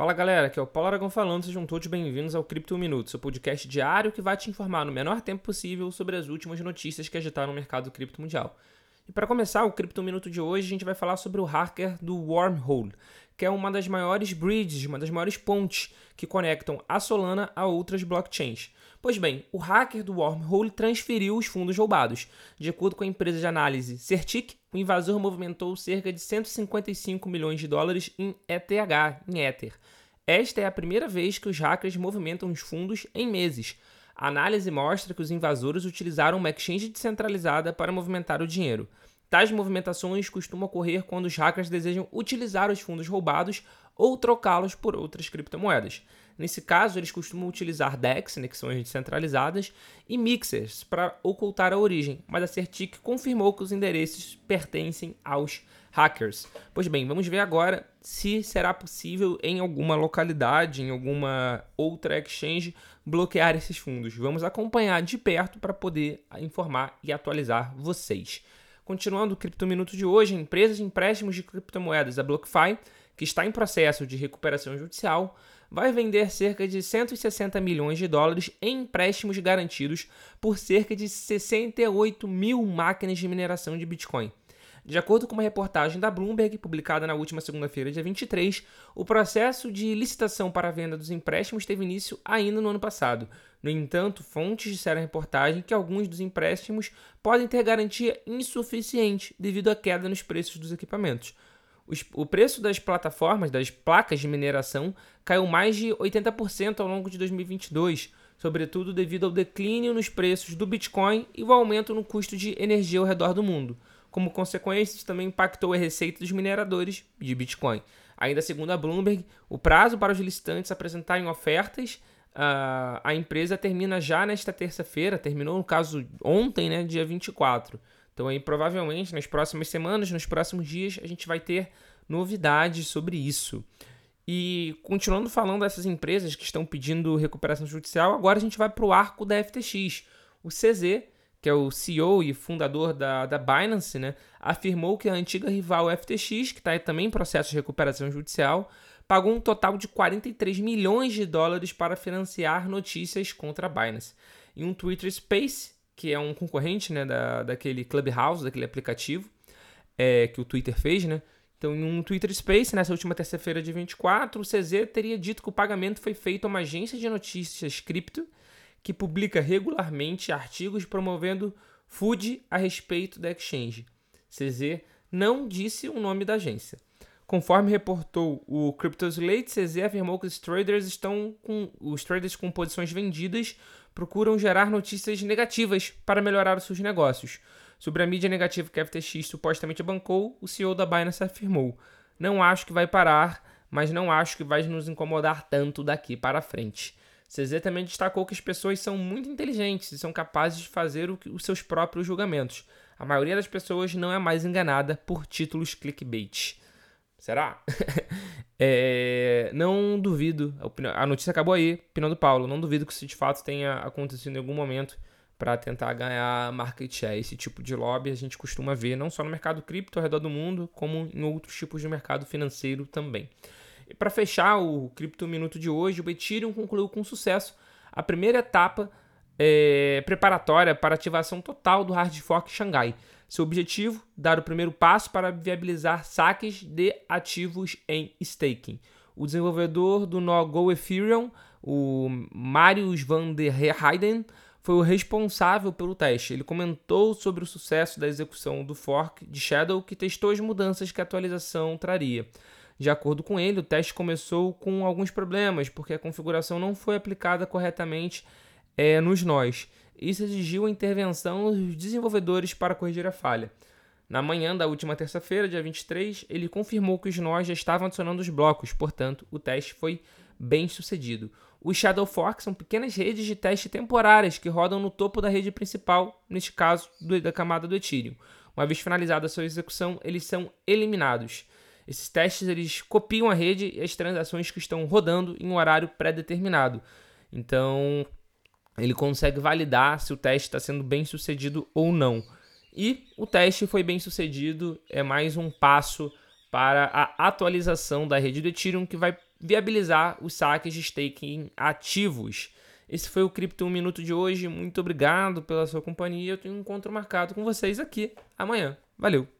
Fala galera, aqui é o Paulo Aragão falando, sejam todos bem-vindos ao Cripto Minuto, seu podcast diário que vai te informar no menor tempo possível sobre as últimas notícias que agitaram o mercado cripto mundial. E para começar o Cripto Minuto de hoje, a gente vai falar sobre o hacker do Wormhole, que é uma das maiores bridges, uma das maiores pontes que conectam a Solana a outras blockchains. Pois bem, o hacker do Wormhole transferiu os fundos roubados. De acordo com a empresa de análise Certic, o invasor movimentou cerca de 155 milhões de dólares em ETH, em Ether. Esta é a primeira vez que os hackers movimentam os fundos em meses. A análise mostra que os invasores utilizaram uma exchange descentralizada para movimentar o dinheiro. Tais movimentações costumam ocorrer quando os hackers desejam utilizar os fundos roubados ou trocá-los por outras criptomoedas. Nesse caso, eles costumam utilizar DEX, né, que são as descentralizadas, e mixers para ocultar a origem, mas a Certic confirmou que os endereços pertencem aos hackers. Pois bem, vamos ver agora se será possível em alguma localidade, em alguma outra exchange, bloquear esses fundos. Vamos acompanhar de perto para poder informar e atualizar vocês. Continuando o Cripto Minuto de hoje, a empresa de empréstimos de criptomoedas, a BlockFi, que está em processo de recuperação judicial, vai vender cerca de 160 milhões de dólares em empréstimos garantidos por cerca de 68 mil máquinas de mineração de Bitcoin. De acordo com uma reportagem da Bloomberg, publicada na última segunda-feira, dia 23, o processo de licitação para a venda dos empréstimos teve início ainda no ano passado. No entanto, fontes disseram à reportagem que alguns dos empréstimos podem ter garantia insuficiente devido à queda nos preços dos equipamentos o preço das plataformas, das placas de mineração, caiu mais de 80% ao longo de 2022, sobretudo devido ao declínio nos preços do Bitcoin e o aumento no custo de energia ao redor do mundo. Como consequência, isso também impactou a receita dos mineradores de Bitcoin. Ainda segundo a Bloomberg, o prazo para os licitantes apresentarem ofertas uh, a empresa termina já nesta terça-feira, terminou no caso ontem, né, dia 24. Então aí provavelmente nas próximas semanas, nos próximos dias, a gente vai ter novidades sobre isso. E continuando falando dessas empresas que estão pedindo recuperação judicial, agora a gente vai para o arco da FTX. O CZ, que é o CEO e fundador da, da Binance, né, afirmou que a antiga rival FTX, que está também em processo de recuperação judicial, pagou um total de 43 milhões de dólares para financiar notícias contra a Binance. Em um Twitter Space, que é um concorrente né, da, daquele Clubhouse, daquele aplicativo é, que o Twitter fez, né? Então, em um Twitter Space, nessa última terça-feira de 24, o CZ teria dito que o pagamento foi feito a uma agência de notícias cripto que publica regularmente artigos promovendo food a respeito da exchange. CZ não disse o nome da agência. Conforme reportou o CryptoSlate, CZ afirmou que os traders estão com os traders com posições vendidas procuram gerar notícias negativas para melhorar os seus negócios. Sobre a mídia negativa que a FTX supostamente bancou, o CEO da Binance afirmou: Não acho que vai parar, mas não acho que vai nos incomodar tanto daqui para frente. CZ também destacou que as pessoas são muito inteligentes e são capazes de fazer os seus próprios julgamentos. A maioria das pessoas não é mais enganada por títulos clickbait. Será? é, não duvido. A notícia acabou aí, opinião do Paulo. Não duvido que isso de fato tenha acontecido em algum momento para tentar ganhar market share. Esse tipo de lobby a gente costuma ver não só no mercado cripto ao redor do mundo, como em outros tipos de mercado financeiro também. E para fechar o Cripto Minuto de hoje, o Ethereum concluiu com sucesso a primeira etapa é, preparatória para ativação total do hard fork Xangai. Seu objetivo, dar o primeiro passo para viabilizar saques de ativos em staking. O desenvolvedor do nó Go Ethereum, o Marius van der Heijden, foi o responsável pelo teste. Ele comentou sobre o sucesso da execução do fork de Shadow, que testou as mudanças que a atualização traria. De acordo com ele, o teste começou com alguns problemas, porque a configuração não foi aplicada corretamente é, nos nós. Isso exigiu a intervenção dos desenvolvedores para corrigir a falha. Na manhã da última terça-feira, dia 23, ele confirmou que os nós já estavam adicionando os blocos, portanto, o teste foi bem sucedido. Os Shadow Forks são pequenas redes de teste temporárias que rodam no topo da rede principal, neste caso, do, da camada do Ethereum. Uma vez finalizada a sua execução, eles são eliminados. Esses testes eles copiam a rede e as transações que estão rodando em um horário pré-determinado. Então, ele consegue validar se o teste está sendo bem sucedido ou não. E o teste foi bem sucedido, é mais um passo para a atualização da rede do Ethereum que vai viabilizar os saques de staking ativos. Esse foi o Cripto 1 Minuto de hoje. Muito obrigado pela sua companhia. Eu tenho um encontro marcado com vocês aqui amanhã. Valeu!